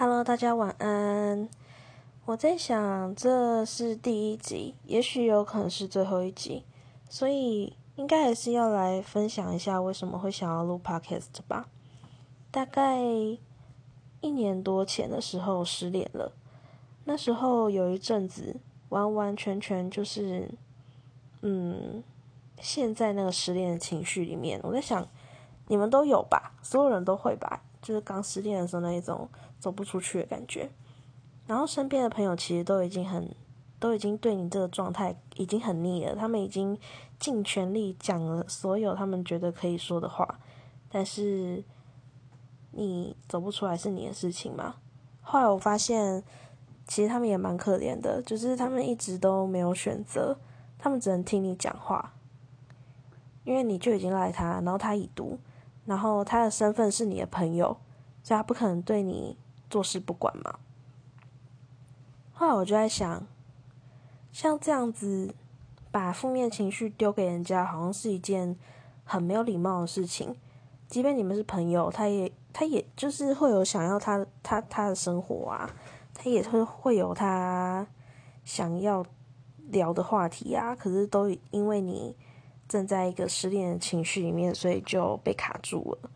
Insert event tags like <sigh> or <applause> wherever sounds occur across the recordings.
Hello，大家晚安。我在想，这是第一集，也许有可能是最后一集，所以应该还是要来分享一下为什么会想要录 Podcast 吧。大概一年多前的时候失恋了，那时候有一阵子完完全全就是，嗯，陷在那个失恋的情绪里面。我在想，你们都有吧？所有人都会吧？就是刚失恋的时候那一种走不出去的感觉，然后身边的朋友其实都已经很，都已经对你这个状态已经很腻了，他们已经尽全力讲了所有他们觉得可以说的话，但是你走不出来是你的事情嘛。后来我发现，其实他们也蛮可怜的，就是他们一直都没有选择，他们只能听你讲话，因为你就已经赖他，然后他已读。然后他的身份是你的朋友，所以他不可能对你坐视不管嘛。后来我就在想，像这样子把负面情绪丢给人家，好像是一件很没有礼貌的事情。即便你们是朋友，他也他也就是会有想要他他他的生活啊，他也会会有他想要聊的话题啊。可是都因为你。正在一个失恋的情绪里面，所以就被卡住了。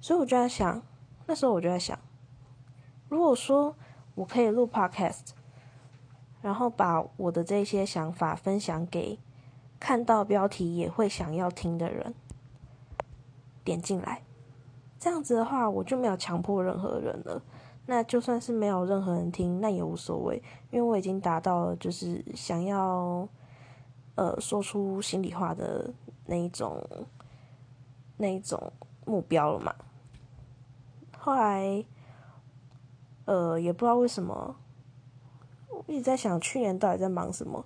所以我就在想，那时候我就在想，如果说我可以录 podcast，然后把我的这些想法分享给看到标题也会想要听的人，点进来，这样子的话，我就没有强迫任何人了。那就算是没有任何人听，那也无所谓，因为我已经达到了，就是想要。呃，说出心里话的那一种，那一种目标了嘛。后来，呃，也不知道为什么，一直在想去年到底在忙什么。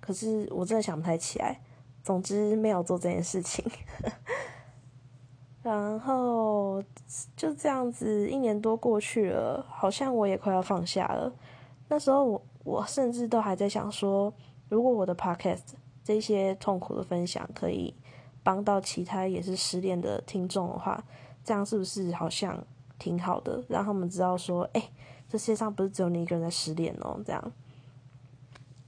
可是我真的想不太起来。总之没有做这件事情。<laughs> 然后就这样子，一年多过去了，好像我也快要放下了。那时候我我甚至都还在想说。如果我的 podcast 这些痛苦的分享可以帮到其他也是失恋的听众的话，这样是不是好像挺好的？让他们知道说，哎，这世界上不是只有你一个人在失恋哦，这样。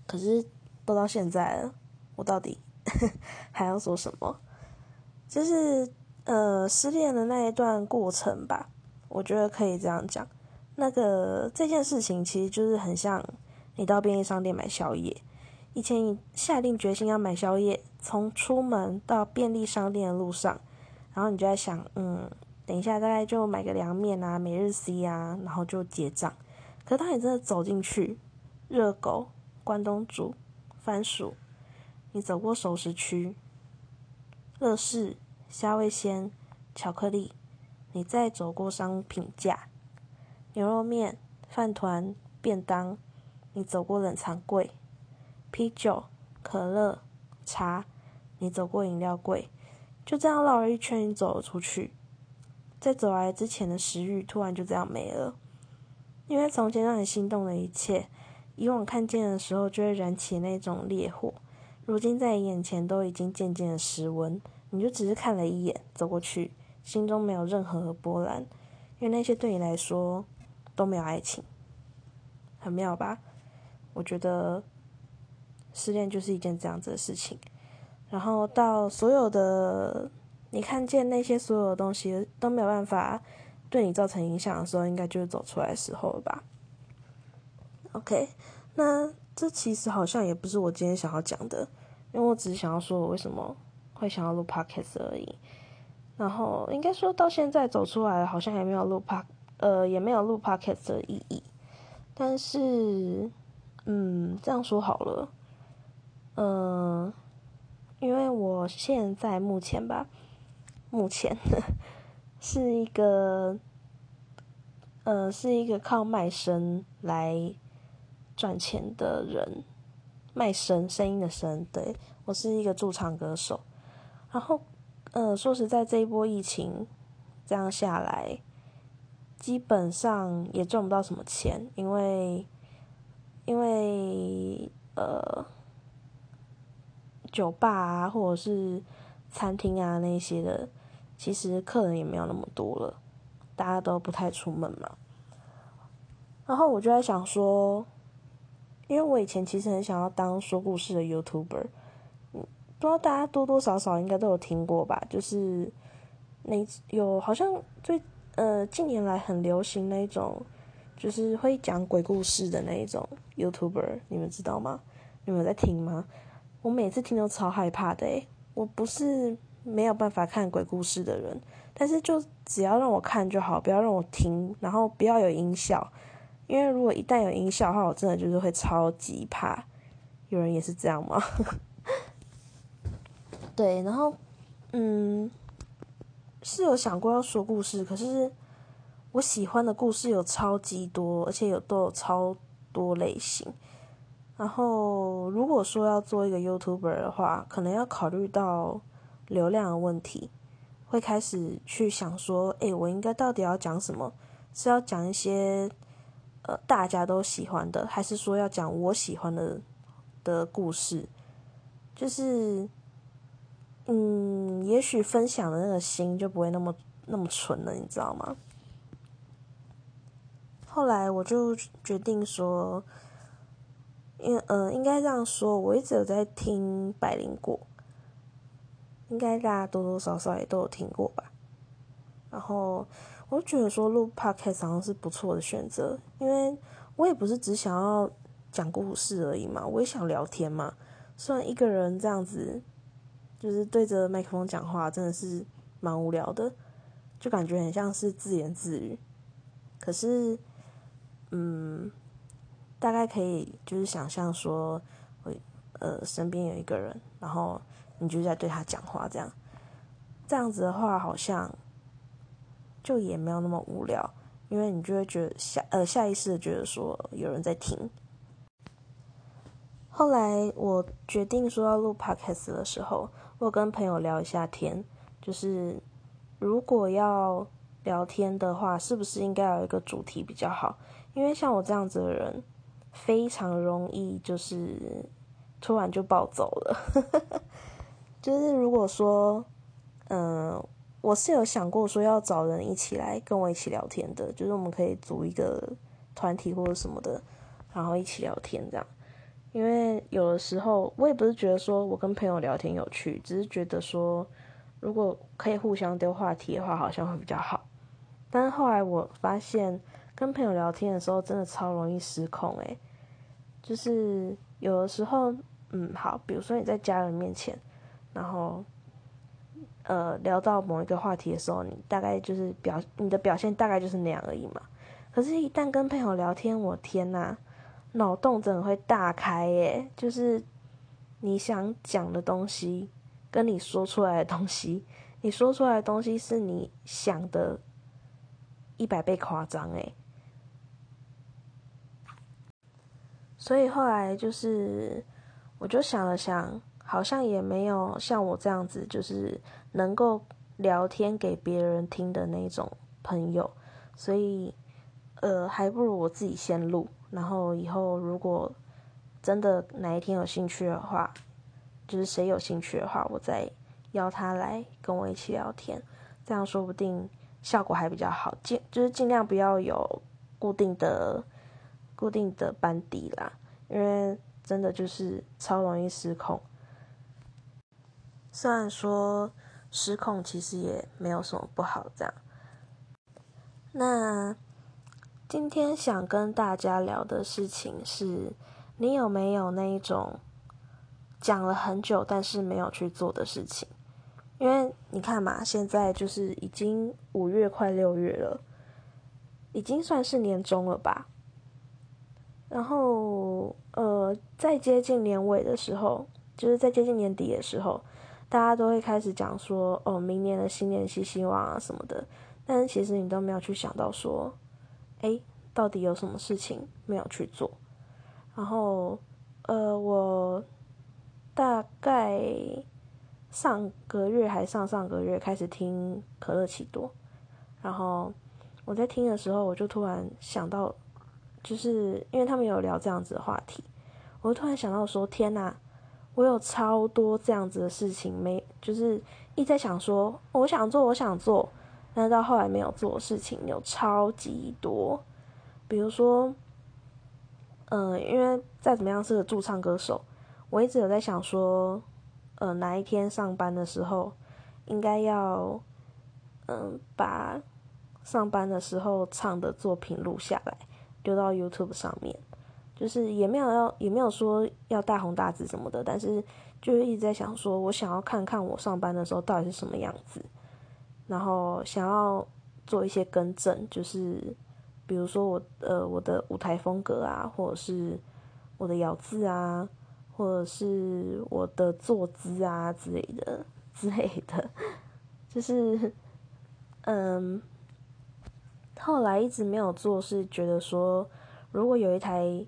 可是都到现在了，我到底 <laughs> 还要说什么？就是呃，失恋的那一段过程吧，我觉得可以这样讲。那个这件事情其实就是很像你到便利商店买宵夜。以前你下定决心要买宵夜，从出门到便利商店的路上，然后你就在想，嗯，等一下大概就买个凉面啊、每日 C 啊，然后就结账。可当你真的走进去，热狗、关东煮、番薯，你走过熟食区、乐事、虾味鲜、巧克力，你再走过商品架、牛肉面、饭团、便当，你走过冷藏柜。啤酒、可乐、茶，你走过饮料柜，就这样绕了一圈，你走了出去。在走来之前的食欲突然就这样没了，因为从前让你心动的一切，以往看见的时候就会燃起那种烈火，如今在你眼前都已经渐渐的失温。你就只是看了一眼，走过去，心中没有任何波澜，因为那些对你来说都没有爱情，很妙吧？我觉得。失恋就是一件这样子的事情，然后到所有的你看见那些所有的东西都没有办法对你造成影响的时候，应该就是走出来的时候了吧？OK，那这其实好像也不是我今天想要讲的，因为我只是想要说我为什么会想要录 Podcast 而已。然后应该说到现在走出来，好像也没有录 Pod，呃，也没有录 Podcast 的意义。但是，嗯，这样说好了。嗯，因为我现在目前吧，目前 <laughs> 是一个，呃，是一个靠卖声来赚钱的人，卖声声音的声，对我是一个驻唱歌手。然后，呃，说实在，这一波疫情这样下来，基本上也赚不到什么钱，因为，因为，呃。酒吧啊，或者是餐厅啊那些的，其实客人也没有那么多了，大家都不太出门嘛。然后我就在想说，因为我以前其实很想要当说故事的 YouTuber，嗯，不知道大家多多少少应该都有听过吧？就是那有好像最呃近年来很流行那一种，就是会讲鬼故事的那一种 YouTuber，你们知道吗？你们在听吗？我每次听都超害怕的诶，我不是没有办法看鬼故事的人，但是就只要让我看就好，不要让我听，然后不要有音效，因为如果一旦有音效的话，我真的就是会超级怕。有人也是这样吗？<laughs> 对，然后嗯，是有想过要说故事，可是我喜欢的故事有超级多，而且有都有超多类型。然后，如果说要做一个 YouTuber 的话，可能要考虑到流量的问题，会开始去想说，哎，我应该到底要讲什么？是要讲一些呃大家都喜欢的，还是说要讲我喜欢的的故事？就是，嗯，也许分享的那个心就不会那么那么纯了，你知道吗？后来我就决定说。因呃，应该这样说，我一直有在听百灵果，应该大家多多少少也都有听过吧。然后我觉得说录 podcast 好像是不错的选择，因为我也不是只想要讲故事而已嘛，我也想聊天嘛。虽然一个人这样子，就是对着麦克风讲话，真的是蛮无聊的，就感觉很像是自言自语。可是，嗯。大概可以就是想象说，我呃身边有一个人，然后你就在对他讲话，这样，这样子的话好像就也没有那么无聊，因为你就会觉得下呃下意识的觉得说有人在听。后来我决定说要录 podcast 的时候，我跟朋友聊一下天，就是如果要聊天的话，是不是应该有一个主题比较好？因为像我这样子的人。非常容易就是突然就暴走了，<laughs> 就是如果说，嗯，我是有想过说要找人一起来跟我一起聊天的，就是我们可以组一个团体或者什么的，然后一起聊天这样。因为有的时候我也不是觉得说我跟朋友聊天有趣，只是觉得说如果可以互相丢话题的话，好像会比较好。但是后来我发现。跟朋友聊天的时候，真的超容易失控诶，就是有的时候，嗯，好，比如说你在家人面前，然后，呃，聊到某一个话题的时候，你大概就是表你的表现大概就是那样而已嘛。可是，一旦跟朋友聊天，我天呐，脑洞真的会大开耶！就是你想讲的东西，跟你说出来的东西，你说出来的东西是你想的一百倍夸张诶。所以后来就是，我就想了想，好像也没有像我这样子，就是能够聊天给别人听的那种朋友，所以，呃，还不如我自己先录，然后以后如果真的哪一天有兴趣的话，就是谁有兴趣的话，我再邀他来跟我一起聊天，这样说不定效果还比较好，尽就是尽量不要有固定的。固定的班底啦，因为真的就是超容易失控。虽然说失控其实也没有什么不好，这样。那今天想跟大家聊的事情是，你有没有那一种讲了很久但是没有去做的事情？因为你看嘛，现在就是已经五月快六月了，已经算是年终了吧。然后，呃，在接近年尾的时候，就是在接近年底的时候，大家都会开始讲说，哦，明年的新年新希望啊什么的。但是其实你都没有去想到说，哎，到底有什么事情没有去做？然后，呃，我大概上个月还上上个月开始听可乐奇多，然后我在听的时候，我就突然想到。就是因为他们有聊这样子的话题，我就突然想到说：天呐，我有超多这样子的事情没，就是一直在想说，我想做，我想做，但是到后来没有做的事情有超级多。比如说，嗯，因为再怎么样是个驻唱歌手，我一直有在想说，呃，哪一天上班的时候，应该要，嗯，把上班的时候唱的作品录下来，丢到 YouTube 上面。就是也没有要，也没有说要大红大紫什么的，但是就是一直在想说，我想要看看我上班的时候到底是什么样子，然后想要做一些更正，就是比如说我呃我的舞台风格啊，或者是我的咬字啊，或者是我的坐姿啊之类的 <laughs> 之类的，就是嗯，后来一直没有做，是觉得说如果有一台。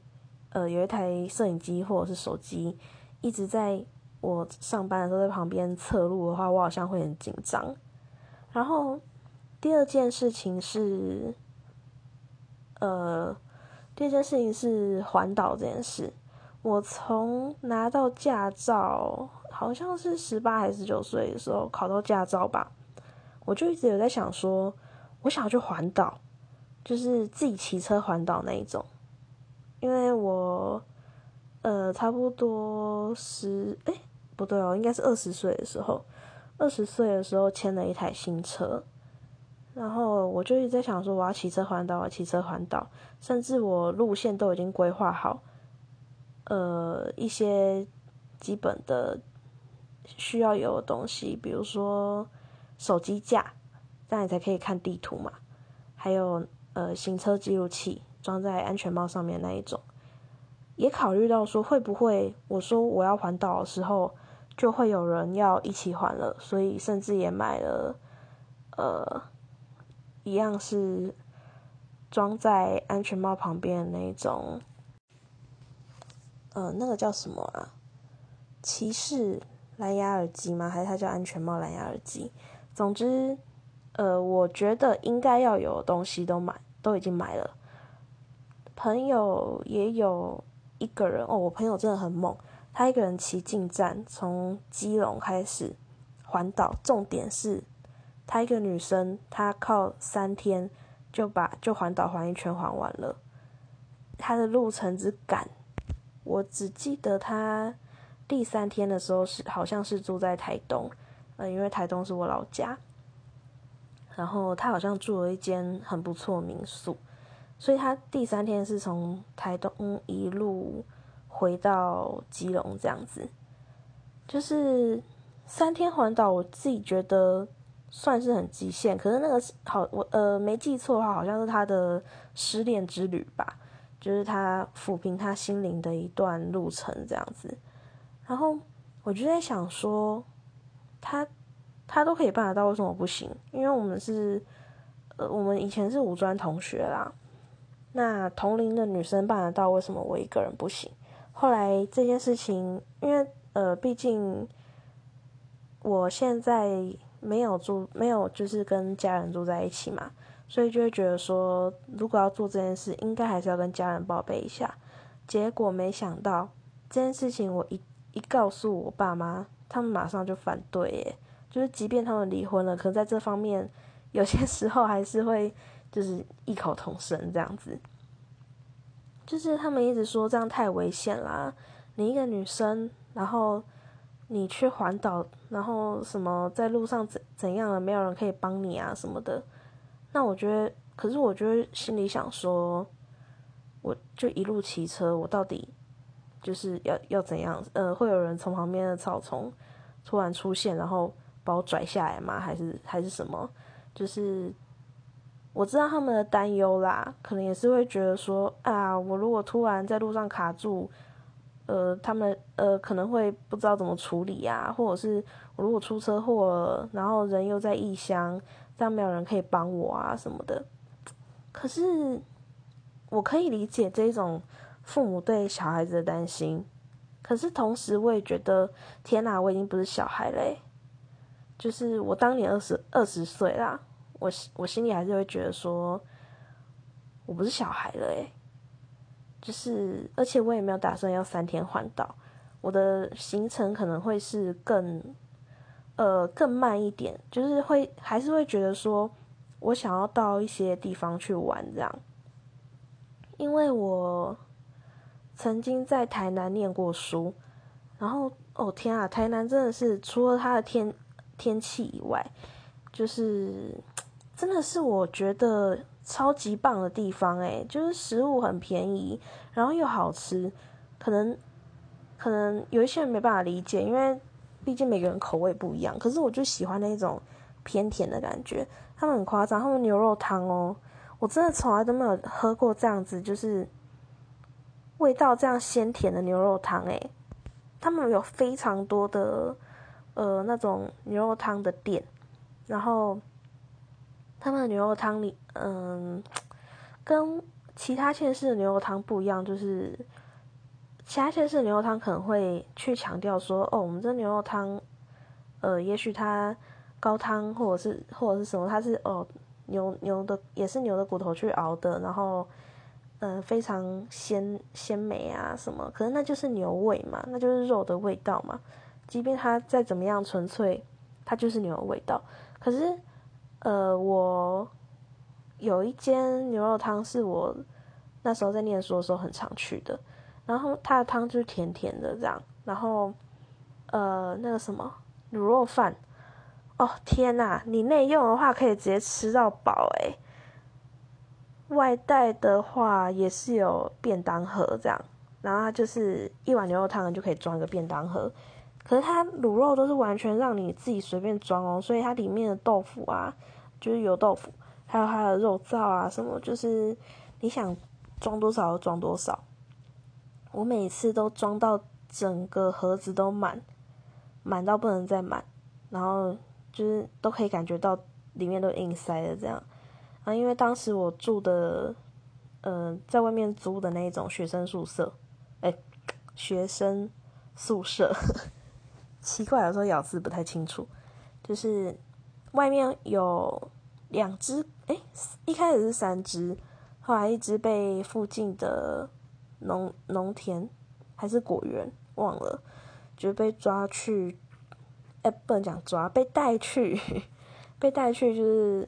呃，有一台摄影机或者是手机，一直在我上班的时候在旁边侧录的话，我好像会很紧张。然后第二件事情是，呃，第二件事情是环岛这件事。我从拿到驾照，好像是十八还是十九岁的时候考到驾照吧，我就一直有在想说，我想要去环岛，就是自己骑车环岛那一种。因为我，呃，差不多十，哎，不对哦，应该是二十岁的时候，二十岁的时候签了一台新车，然后我就一直在想说，我要骑车环岛，我要骑车环岛，甚至我路线都已经规划好，呃，一些基本的需要有的东西，比如说手机架，这样你才可以看地图嘛，还有呃行车记录器。装在安全帽上面那一种，也考虑到说会不会我说我要环岛的时候，就会有人要一起环了，所以甚至也买了，呃，一样是装在安全帽旁边的那一种，呃，那个叫什么啊？骑士蓝牙耳机吗？还是它叫安全帽蓝牙耳机？总之，呃，我觉得应该要有东西都买，都已经买了。朋友也有一个人哦，我朋友真的很猛，他一个人骑进站，从基隆开始环岛。重点是，她一个女生，她靠三天就把就环岛环一圈环完了。她的路程之赶，我只记得她第三天的时候是好像是住在台东，呃，因为台东是我老家。然后她好像住了一间很不错民宿。所以他第三天是从台东一路回到基隆，这样子，就是三天环岛。我自己觉得算是很极限，可是那个好，我呃没记错的话，好像是他的失恋之旅吧，就是他抚平他心灵的一段路程这样子。然后我就在想说，他他都可以办得到，为什么不行？因为我们是呃，我们以前是五专同学啦。那同龄的女生办得到，为什么我一个人不行？后来这件事情，因为呃，毕竟我现在没有住，没有就是跟家人住在一起嘛，所以就会觉得说，如果要做这件事，应该还是要跟家人报备一下。结果没想到这件事情，我一一告诉我爸妈，他们马上就反对，耶，就是即便他们离婚了，可在这方面有些时候还是会。就是异口同声这样子，就是他们一直说这样太危险啦。你一个女生，然后你去环岛，然后什么在路上怎怎样了，没有人可以帮你啊什么的。那我觉得，可是我觉得心里想说，我就一路骑车，我到底就是要要怎样？呃，会有人从旁边的草丛突然出现，然后把我拽下来吗？还是还是什么？就是。我知道他们的担忧啦，可能也是会觉得说啊，我如果突然在路上卡住，呃，他们呃可能会不知道怎么处理啊，或者是我如果出车祸了，然后人又在异乡，这样没有人可以帮我啊什么的。可是我可以理解这种父母对小孩子的担心，可是同时我也觉得，天哪，我已经不是小孩嘞，就是我当年二十二十岁啦。我我心里还是会觉得说，我不是小孩了诶，就是，而且我也没有打算要三天环岛，我的行程可能会是更，呃，更慢一点，就是会还是会觉得说，我想要到一些地方去玩这样。因为我曾经在台南念过书，然后哦天啊，台南真的是除了它的天天气以外，就是真的是我觉得超级棒的地方诶，就是食物很便宜，然后又好吃，可能可能有一些人没办法理解，因为毕竟每个人口味不一样，可是我就喜欢那种偏甜的感觉。他们很夸张，他们牛肉汤哦。我真的从来都没有喝过这样子，就是味道这样鲜甜的牛肉汤诶，他们有非常多的呃那种牛肉汤的店，然后他们的牛肉汤里，嗯，<tsk> 跟其他县市的牛肉汤不一样，就是其他县市的牛肉汤可能会去强调说，哦，我们这牛肉汤，呃，也许它高汤或者是或者是什么，它是哦。牛牛的也是牛的骨头去熬的，然后，嗯，非常鲜鲜美啊什么，可是那就是牛味嘛，那就是肉的味道嘛。即便它再怎么样纯粹，它就是牛的味道。可是，呃，我有一间牛肉汤是我那时候在念书的时候很常去的，然后它的汤就是甜甜的这样，然后，呃，那个什么卤肉饭。哦天呐，你内用的话可以直接吃到饱诶。外带的话也是有便当盒这样，然后它就是一碗牛肉汤就可以装一个便当盒。可是它卤肉都是完全让你自己随便装哦，所以它里面的豆腐啊，就是油豆腐，还有它的肉燥啊什么，就是你想装多少就装多少。我每次都装到整个盒子都满，满到不能再满，然后。就是都可以感觉到里面都硬塞的这样，啊，因为当时我住的，呃，在外面租的那种学生宿舍，哎，学生宿舍，<laughs> 奇怪，有时候咬字不太清楚，就是外面有两只，哎，一开始是三只，后来一只被附近的农农田还是果园忘了，就被抓去。哎，不能讲抓，被带去，<laughs> 被带去就是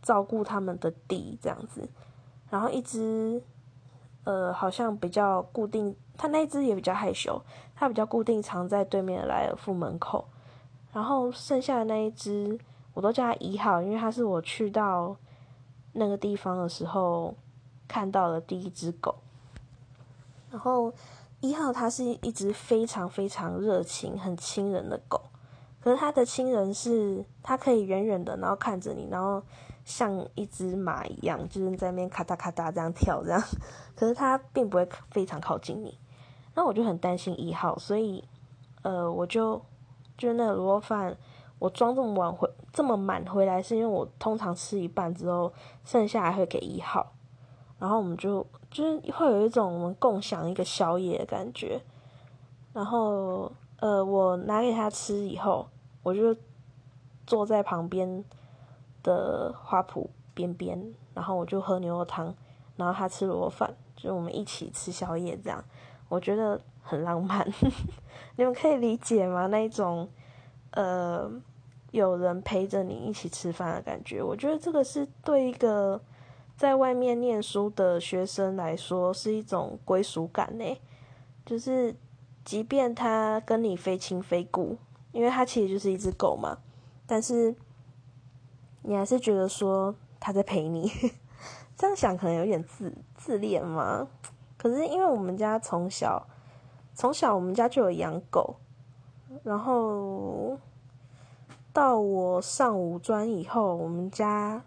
照顾他们的地这样子。然后一只，呃，好像比较固定，它那只也比较害羞，它比较固定藏在对面的莱尔富门口。然后剩下的那一只，我都叫它一号，因为它是我去到那个地方的时候看到的第一只狗。然后一号它是一只非常非常热情、很亲人的狗。可是他的亲人是，他可以远远的，然后看着你，然后像一只马一样，就是在那边咔嗒咔嗒这样跳这样。可是他并不会非常靠近你，那我就很担心一号，所以，呃，我就就那个卤肉饭，我装这么晚回这么满回来，是因为我通常吃一半之后，剩下还会给一号，然后我们就就是会有一种我们共享一个宵夜的感觉，然后。呃，我拿给他吃以后，我就坐在旁边的花圃边边，然后我就喝牛肉汤，然后他吃螺饭，就我们一起吃宵夜，这样我觉得很浪漫。<laughs> 你们可以理解吗？那一种呃，有人陪着你一起吃饭的感觉，我觉得这个是对一个在外面念书的学生来说是一种归属感呢，就是。即便他跟你非亲非故，因为他其实就是一只狗嘛，但是你还是觉得说他在陪你。<laughs> 这样想可能有点自自恋嘛。可是因为我们家从小从小我们家就有养狗，然后到我上五专以后，我们家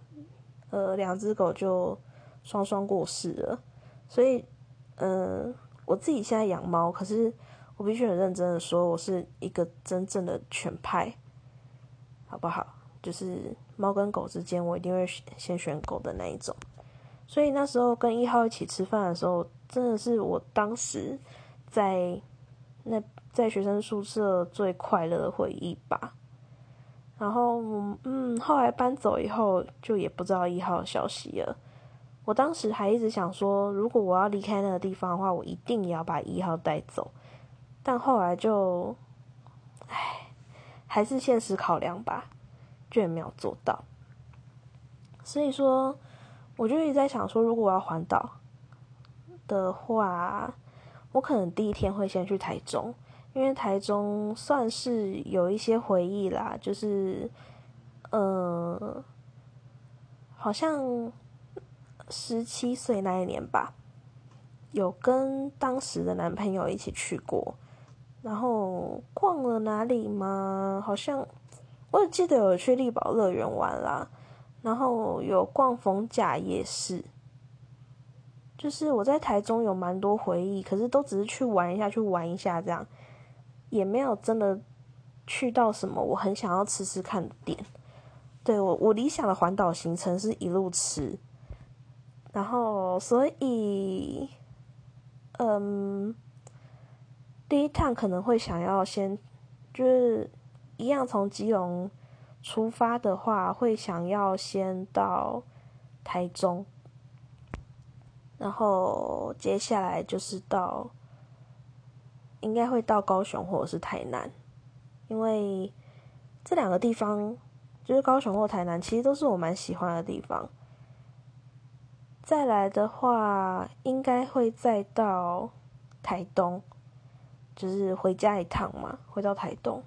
呃两只狗就双双过世了，所以嗯，我自己现在养猫，可是。我必须很认真的说，我是一个真正的犬派，好不好？就是猫跟狗之间，我一定会先选狗的那一种。所以那时候跟一号一起吃饭的时候，真的是我当时在那在学生宿舍最快乐的回忆吧。然后，嗯，后来搬走以后，就也不知道一号的消息了。我当时还一直想说，如果我要离开那个地方的话，我一定也要把一号带走。但后来就，唉，还是现实考量吧，却没有做到。所以说，我就一直在想说，如果我要环岛，的话，我可能第一天会先去台中，因为台中算是有一些回忆啦，就是，呃，好像十七岁那一年吧，有跟当时的男朋友一起去过，然后逛了哪里吗？好像我记得有去力宝乐园玩啦，然后有逛逢甲夜市。就是我在台中有蛮多回忆，可是都只是去玩一下，去玩一下这样，也没有真的去到什么我很想要吃吃看的店。对我，我理想的环岛行程是一路吃，然后所以，嗯，第一趟可能会想要先就是一样从基隆出发的话，会想要先到台中。然后接下来就是到，应该会到高雄或者是台南，因为这两个地方就是高雄或台南，其实都是我蛮喜欢的地方。再来的话，应该会再到台东，就是回家一趟嘛，回到台东。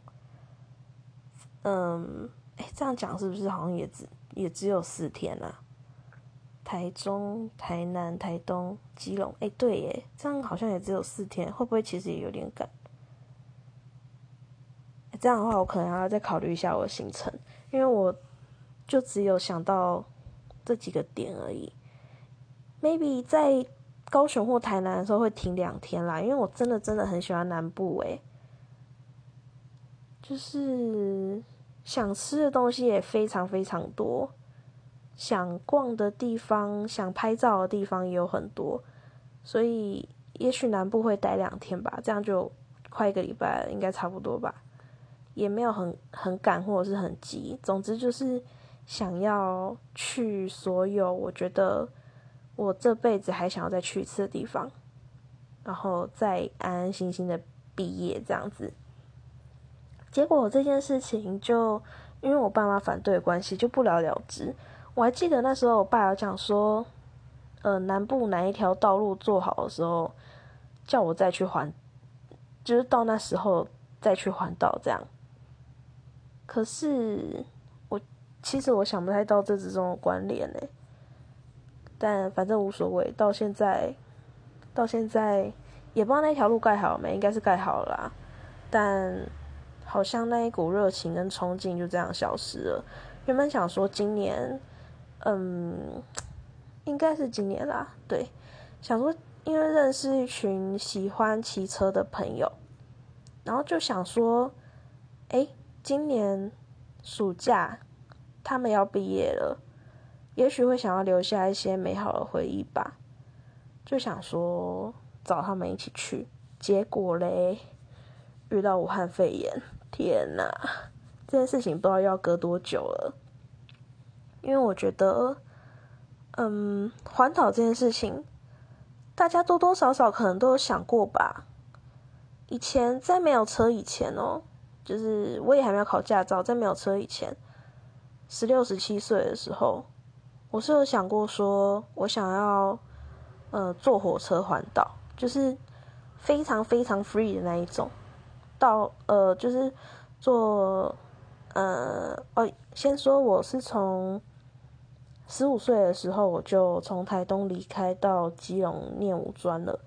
嗯，哎，这样讲是不是好像也只也只有四天啊？台中、台南、台东、基隆，哎，对耶，这样好像也只有四天，会不会其实也有点赶？这样的话，我可能还要再考虑一下我的行程，因为我就只有想到这几个点而已。Maybe 在高雄或台南的时候会停两天啦，因为我真的真的很喜欢南部诶，就是想吃的东西也非常非常多。想逛的地方、想拍照的地方也有很多，所以也许南部会待两天吧，这样就快一个礼拜，应该差不多吧，也没有很很赶或者是很急，总之就是想要去所有我觉得我这辈子还想要再去一次的地方，然后再安安心心的毕业这样子。结果这件事情就因为我爸妈反对的关系，就不了了之。我还记得那时候，我爸有讲说，呃，南部哪一条道路做好的时候，叫我再去环，就是到那时候再去环岛这样。可是我其实我想不太到这之中的关联呢，但反正无所谓。到现在，到现在也不知道那条路盖好了没，应该是盖好了啦。但好像那一股热情跟冲劲就这样消失了。原本想说今年。嗯，应该是今年啦。对，想说因为认识一群喜欢骑车的朋友，然后就想说，哎，今年暑假他们要毕业了，也许会想要留下一些美好的回忆吧。就想说找他们一起去，结果嘞，遇到武汉肺炎，天呐，这件事情不知道要隔多久了。因为我觉得，嗯，环岛这件事情，大家多多少少可能都有想过吧。以前在没有车以前哦，就是我也还没有考驾照，在没有车以前，十六、十七岁的时候，我是有想过说，我想要，呃，坐火车环岛，就是非常非常 free 的那一种，到呃，就是坐，呃，哦，先说我是从。十五岁的时候，我就从台东离开到基隆念五专了，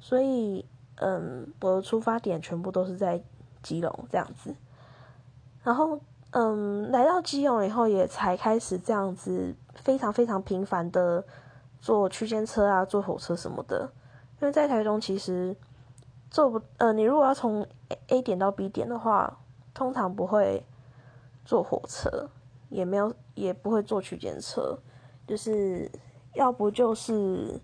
所以，嗯，我的出发点全部都是在基隆这样子。然后，嗯，来到基隆以后，也才开始这样子非常非常频繁的坐区间车啊，坐火车什么的。因为在台中其实坐不，呃，你如果要从 A 点到 B 点的话，通常不会坐火车，也没有，也不会坐区间车。就是要不就是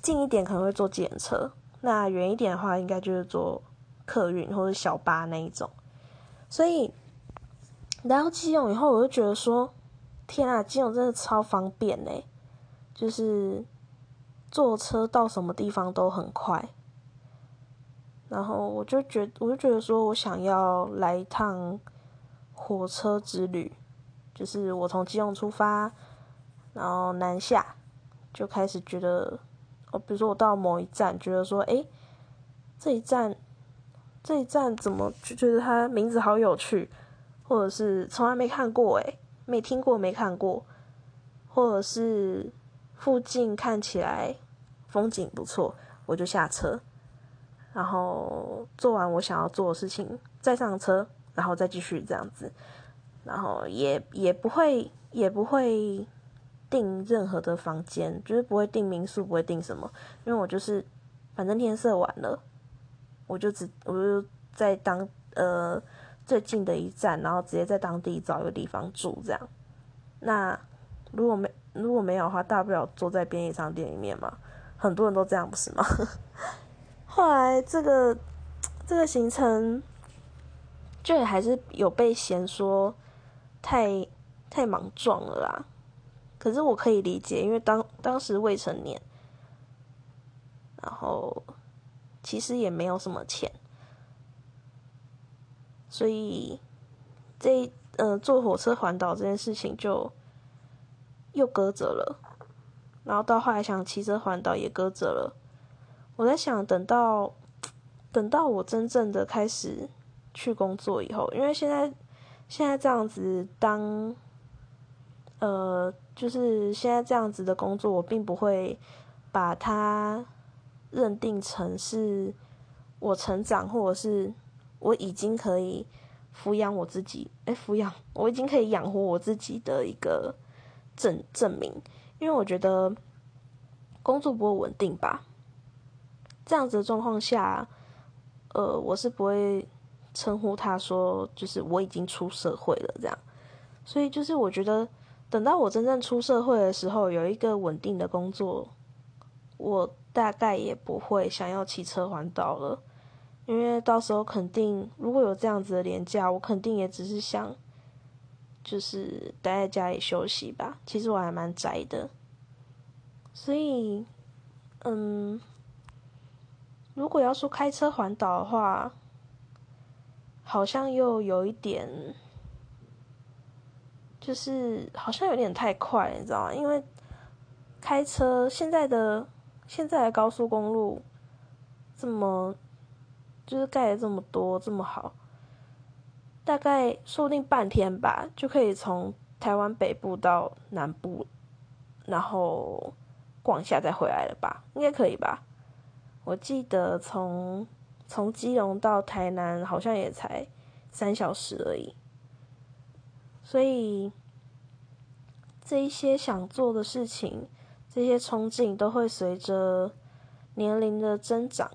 近一点可能会坐检车，那远一点的话应该就是坐客运或者小巴那一种。所以来到基隆以后，我就觉得说，天啊，基隆真的超方便嘞！就是坐车到什么地方都很快。然后我就觉，我就觉得说我想要来一趟火车之旅，就是我从基隆出发。然后南下，就开始觉得比如说我到某一站，觉得说，诶，这一站，这一站怎么就觉得它名字好有趣，或者是从来没看过，诶，没听过，没看过，或者是附近看起来风景不错，我就下车，然后做完我想要做的事情，再上车，然后再继续这样子，然后也也不会也不会。订任何的房间，就是不会订民宿，不会订什么，因为我就是反正天色晚了，我就只我就在当呃最近的一站，然后直接在当地找一个地方住这样。那如果没如果没有的话，大不了坐在便利商店里面嘛，很多人都这样不是吗？后来这个 <tsk> 这个行程就也还是有被嫌说太太莽撞了啦。可是我可以理解，因为当当时未成年，然后其实也没有什么钱，所以这呃坐火车环岛这件事情就又搁着了。然后到后来想骑车环岛也搁着了。我在想，等到等到我真正的开始去工作以后，因为现在现在这样子当。呃，就是现在这样子的工作，我并不会把它认定成是我成长，或者是我已经可以抚养我自己，哎，抚养我已经可以养活我自己的一个证证明。因为我觉得工作不会稳定吧，这样子的状况下，呃，我是不会称呼他说，就是我已经出社会了这样。所以就是我觉得。等到我真正出社会的时候，有一个稳定的工作，我大概也不会想要骑车环岛了，因为到时候肯定如果有这样子的廉价，我肯定也只是想，就是待在家里休息吧。其实我还蛮宅的，所以，嗯，如果要说开车环岛的话，好像又有一点。就是好像有点太快，你知道吗？因为开车现在的现在的高速公路这么就是盖的这么多这么好，大概说不定半天吧就可以从台湾北部到南部，然后逛一下再回来了吧？应该可以吧？我记得从从基隆到台南好像也才三小时而已。所以，这一些想做的事情，这些憧憬都会随着年龄的增长，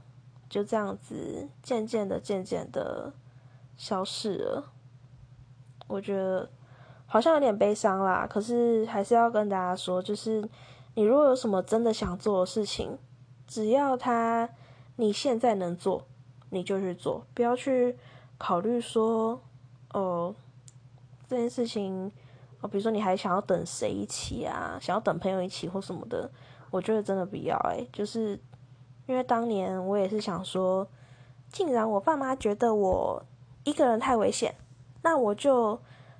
就这样子渐渐的、渐渐的消失了。我觉得好像有点悲伤啦，可是还是要跟大家说，就是你如果有什么真的想做的事情，只要他你现在能做，你就去做，不要去考虑说，哦。这件事情，哦，比如说你还想要等谁一起啊？想要等朋友一起或什么的，我觉得真的不要哎。就是因为当年我也是想说，竟然我爸妈觉得我一个人太危险，那我就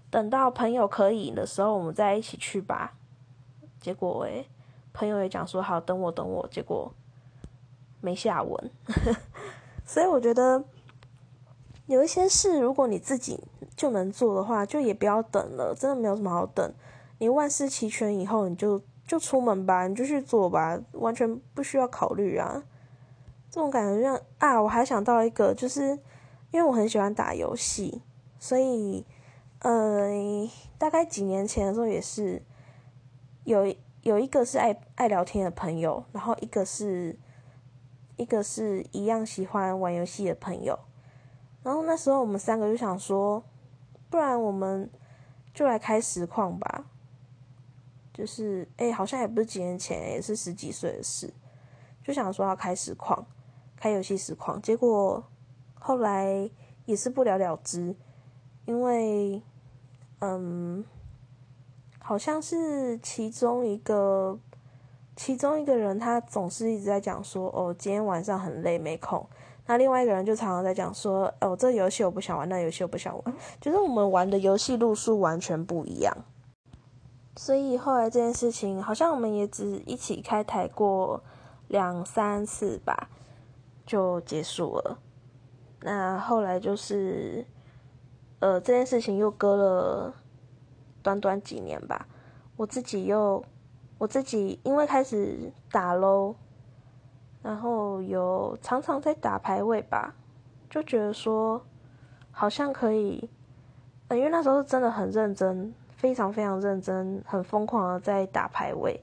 等到朋友可以的时候，我们再一起去吧。结果哎，朋友也讲说好，等我等我，结果没下文。<laughs> 所以我觉得。有一些事，如果你自己就能做的话，就也不要等了，真的没有什么好等。你万事齐全以后，你就就出门吧，你就去做吧，完全不需要考虑啊。这种感觉像啊，我还想到一个，就是因为我很喜欢打游戏，所以呃，大概几年前的时候也是有有一个是爱爱聊天的朋友，然后一个是一个是一样喜欢玩游戏的朋友。然后那时候我们三个就想说，不然我们就来开实况吧。就是哎，好像也不是几年前，也是十几岁的事，就想说要开实况，开游戏实况。结果后来也是不了了之，因为嗯，好像是其中一个其中一个人，他总是一直在讲说，哦，今天晚上很累，没空。那另外一个人就常常在讲说：“哦，这游戏我不想玩，那游戏我不想玩。”就是我们玩的游戏路数完全不一样。所以后来这件事情，好像我们也只一起开台过两三次吧，就结束了。那后来就是，呃，这件事情又隔了短短几年吧。我自己又，我自己因为开始打喽，然后有常常在打排位吧，就觉得说好像可以，呃，因为那时候是真的很认真，非常非常认真，很疯狂的在打排位，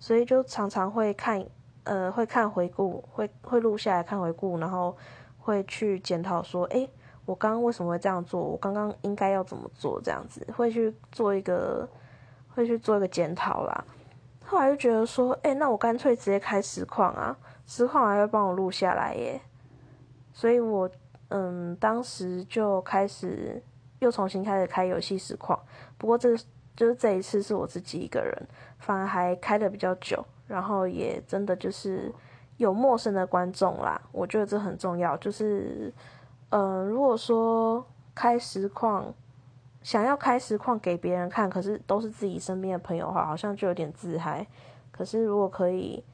所以就常常会看。呃，会看回顾，会会录下来看回顾，然后会去检讨说，哎，我刚刚为什么会这样做？我刚刚应该要怎么做？这样子会去做一个，会去做一个检讨啦。后来就觉得说，哎，那我干脆直接开实况啊，实况还会帮我录下来耶。所以我嗯，当时就开始又重新开始开游戏实况，不过这就是这一次是我自己一个人，反而还开的比较久。然后也真的就是有陌生的观众啦，我觉得这很重要。就是，嗯，如果说开实况，想要开实况给别人看，可是都是自己身边的朋友的话，好像就有点自嗨。可是如果可以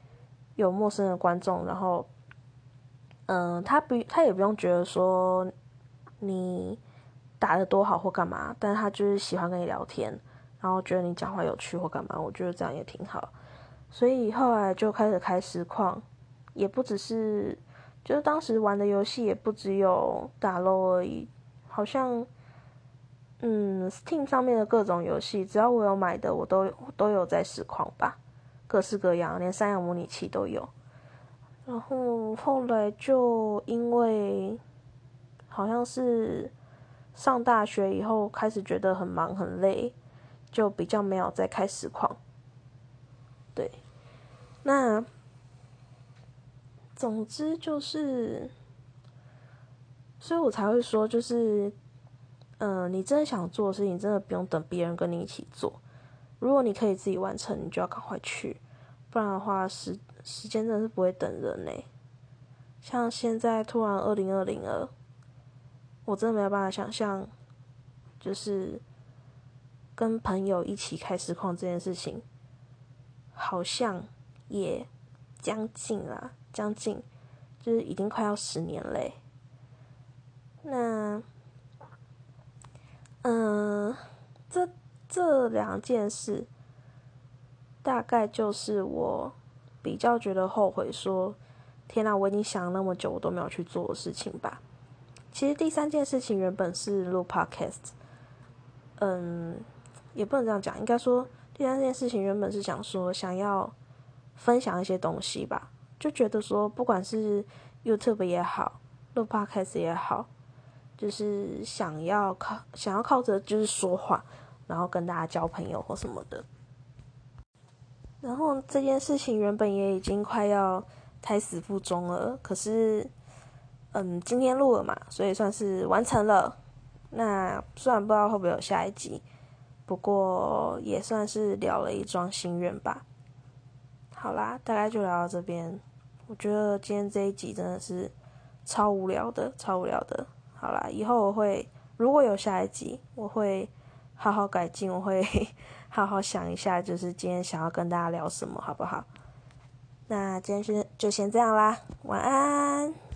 有陌生的观众，然后，嗯，他不，他也不用觉得说你打的多好或干嘛，但他就是喜欢跟你聊天，然后觉得你讲话有趣或干嘛，我觉得这样也挺好。所以后来就开始开实况，也不只是，就是当时玩的游戏也不只有打 LO 而已，好像，嗯，Steam 上面的各种游戏，只要我有买的，我都都有在实况吧，各式各样，连三阳模拟器都有。然后后来就因为，好像是上大学以后开始觉得很忙很累，就比较没有再开实况。对，那总之就是，所以我才会说，就是，嗯，你真的想做的事情，真的不用等别人跟你一起做。如果你可以自己完成，你就要赶快去，不然的话，时时间真的是不会等人呢。像现在突然二零二零了，我真的没有办法想象，就是跟朋友一起开实况这件事情。好像也将近啦，将近就是已经快要十年嘞。那，嗯，这这两件事，大概就是我比较觉得后悔说，天呐，我已经想那么久，我都没有去做的事情吧。其实第三件事情原本是录 podcast，嗯，也不能这样讲，应该说。第三件事情原本是想说想要分享一些东西吧，就觉得说不管是 YouTube 也好，录 Podcast 也好，就是想要靠想要靠着就是说话，然后跟大家交朋友或什么的。然后这件事情原本也已经快要胎死腹中了，可是嗯，今天录了嘛，所以算是完成了。那虽然不知道会不会有下一集。不过也算是了了一桩心愿吧。好啦，大概就聊到这边。我觉得今天这一集真的是超无聊的，超无聊的。好啦，以后我会如果有下一集，我会好好改进，我会 <laughs> 好好想一下，就是今天想要跟大家聊什么，好不好？那今天先就先这样啦，晚安。